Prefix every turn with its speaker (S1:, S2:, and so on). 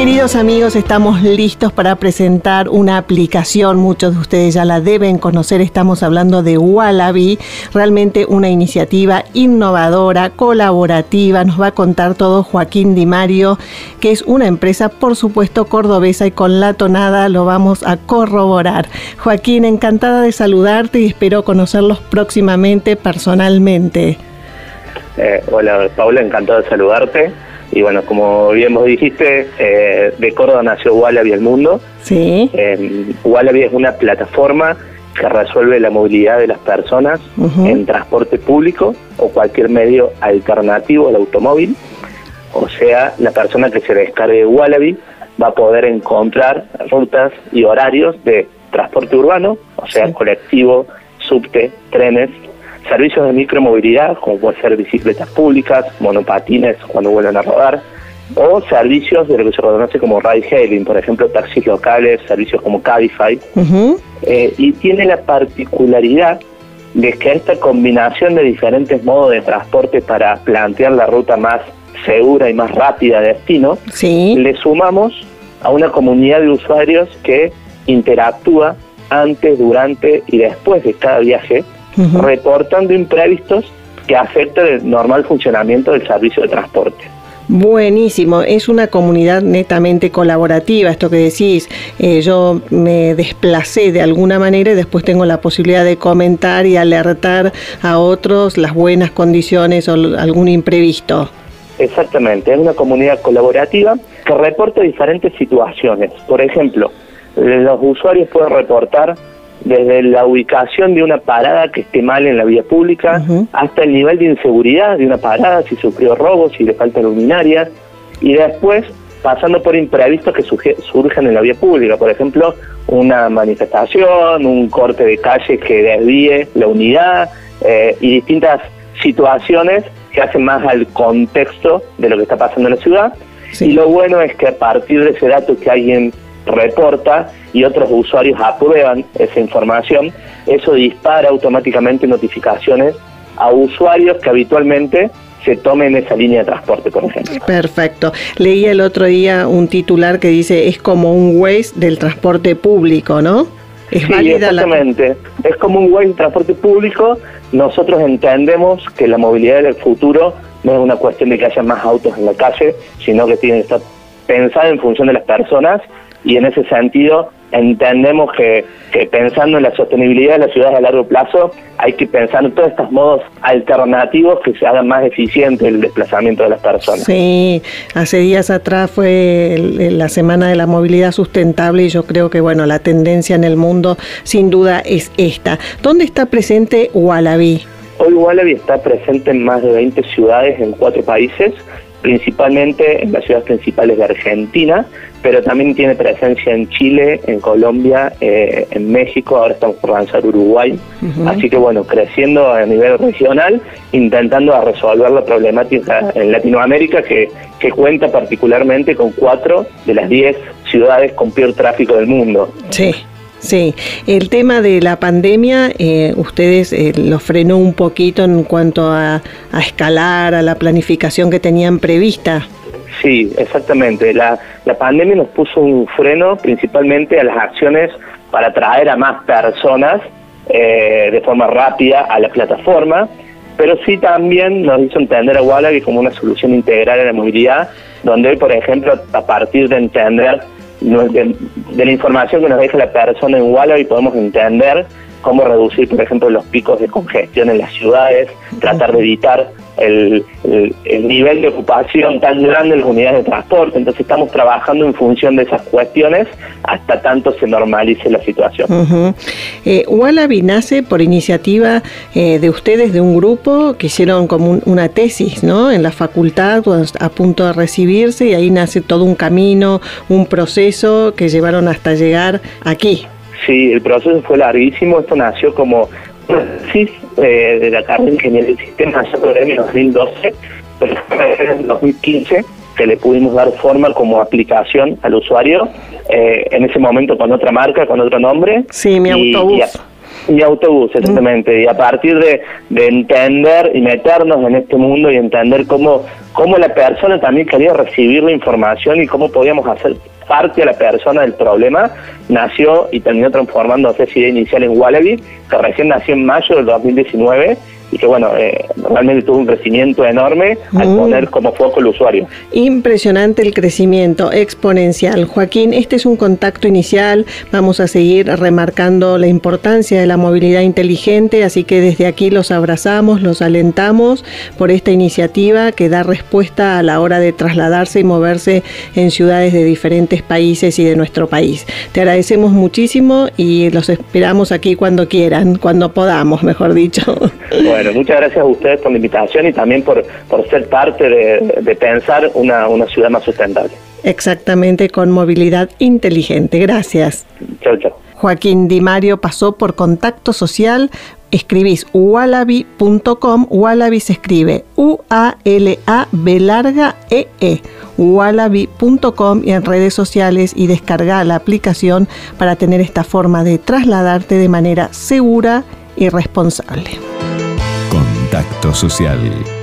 S1: Queridos amigos, estamos listos para presentar una aplicación. Muchos de ustedes ya la deben conocer. Estamos hablando de Wallaby, realmente una iniciativa innovadora, colaborativa. Nos va a contar todo Joaquín Di Mario, que es una empresa, por supuesto, cordobesa y con la tonada lo vamos a corroborar. Joaquín, encantada de saludarte y espero conocerlos próximamente personalmente.
S2: Eh, hola, Paula, encantado de saludarte. Y bueno, como bien vos dijiste, eh, de Córdoba nació Wallaby el mundo.
S1: Sí.
S2: Eh, Wallaby es una plataforma que resuelve la movilidad de las personas en transporte público o cualquier medio alternativo al automóvil. O sea, la persona que se descargue Wallaby va a poder encontrar rutas y horarios de transporte urbano, o sea, colectivo, subte, trenes, servicios de micromovilidad, como puede ser bicicletas públicas, monopatines cuando vuelven a rodar, o servicios de lo que se conoce como ride hailing, por ejemplo, taxis locales, servicios como Cabify. Eh, y tiene la particularidad de que esta combinación de diferentes modos de transporte para plantear la ruta más segura y más rápida de destino, le sumamos a una comunidad de usuarios que interactúa antes, durante y después de cada viaje reportando imprevistos que afectan el normal funcionamiento del servicio de transporte.
S1: Buenísimo, es una comunidad netamente colaborativa, esto que decís, eh, yo me desplacé de alguna manera y después tengo la posibilidad de comentar y alertar a otros las buenas condiciones o algún imprevisto.
S2: Exactamente, es una comunidad colaborativa que reporta diferentes situaciones. Por ejemplo, los usuarios pueden reportar desde la ubicación de una parada que esté mal en la vía pública, hasta el nivel de inseguridad de una parada, si sufrió robos, si le faltan luminarias, y después pasando por imprevistos que surgen en la vía pública, por ejemplo, una manifestación, un corte de calle que desvíe la unidad eh, y distintas situaciones que hacen más al contexto de lo que está pasando en la ciudad. Y lo bueno es que a partir de ese dato que alguien reporta y otros usuarios aprueban esa información, eso dispara automáticamente notificaciones a usuarios que habitualmente se tomen esa línea de transporte, por ejemplo.
S1: Perfecto. Leí el otro día un titular que dice es como un Waze del transporte público, ¿no?
S2: Es sí, exactamente. Es como un Waze del transporte público. Nosotros entendemos que la movilidad del futuro no es una cuestión de que haya más autos en la calle, sino que tiene que estar pensada en función de las personas y en ese sentido entendemos que, pensando en la sostenibilidad de las ciudades a largo plazo hay que pensar en todos estos modos alternativos que se hagan más eficiente el desplazamiento de las personas.
S1: Sí, hace días atrás fue la Semana de la Movilidad Sustentable y yo creo que bueno, la tendencia en el mundo sin duda es esta. ¿Dónde está presente Wallaby?
S2: Hoy Wallaby está presente en más de 20 ciudades en cuatro países principalmente en las ciudades principales de Argentina, pero también tiene presencia en Chile, en Colombia, eh, en México, ahora estamos por lanzar Uruguay. Así que bueno, creciendo a nivel regional, intentando resolver la problemática en Latinoamérica que, que cuenta particularmente con cuatro de las diez ciudades con peor tráfico del mundo.
S1: Sí. Sí, el tema de la pandemia, eh, ustedes eh, lo frenó un poquito en cuanto a, escalar, a la planificación que tenían prevista.
S2: Sí, exactamente. La, la pandemia nos puso un freno principalmente a las acciones para atraer a más personas eh, de forma rápida a la plataforma, pero sí también nos hizo entender a Wallaby como una solución integral a la movilidad, donde hoy, por ejemplo, a partir de entender de, la información que nos deja la persona en Wallaby podemos entender cómo reducir, por ejemplo, los picos de congestión en las ciudades, tratar de evitar el, nivel de ocupación tan grande en las unidades de transporte. Entonces estamos trabajando en función de esas cuestiones hasta tanto se normalice la situación.
S1: Eh, Wallaby nace por iniciativa eh, de ustedes, de un grupo que hicieron como una tesis ¿no? en la facultad a punto de recibirse y ahí nace todo un camino, un proceso que llevaron hasta llegar aquí.
S2: Sí, el proceso fue larguísimo, esto nació como tesis eh, de la carrera de Ingeniería del Sistema, año 2012, pero en 2015 que le pudimos dar forma como aplicación al usuario, eh, en ese momento con otra marca, con otro nombre.
S1: Sí, mi autobús.
S2: mi autobús, exactamente. Y a partir de, de, entender y meternos en este mundo y entender cómo, cómo la persona también quería recibir la información y cómo podíamos hacer parte a la persona del problema, nació y terminó transformándose esa idea inicial en Wallaby, que recién nació en mayo del 2019 y que bueno, eh, realmente tuvo un crecimiento enorme al mm. poner como foco el usuario.
S1: Impresionante el crecimiento exponencial. Joaquín, este es un contacto inicial, vamos a seguir remarcando la importancia de la movilidad inteligente, así que desde aquí los abrazamos, los alentamos por esta iniciativa que da respuesta a la hora de trasladarse y moverse en ciudades de diferentes países y de nuestro país. Te agradecemos muchísimo y los esperamos aquí cuando quieran, cuando podamos, mejor dicho.
S2: Bueno, muchas gracias a ustedes por la invitación y también por, por ser parte de, pensar una, una ciudad más sustentable.
S1: Exactamente, con movilidad inteligente. Gracias.
S2: Chao, chao.
S1: Joaquín Di Mario pasó por contacto social. Escribís wallaby.com, wallaby se escribe U-A-L-A-B larga E-E, wallaby.com y en redes sociales y descarga la aplicación para tener esta forma de trasladarte de manera segura y responsable.
S3: Contacto Social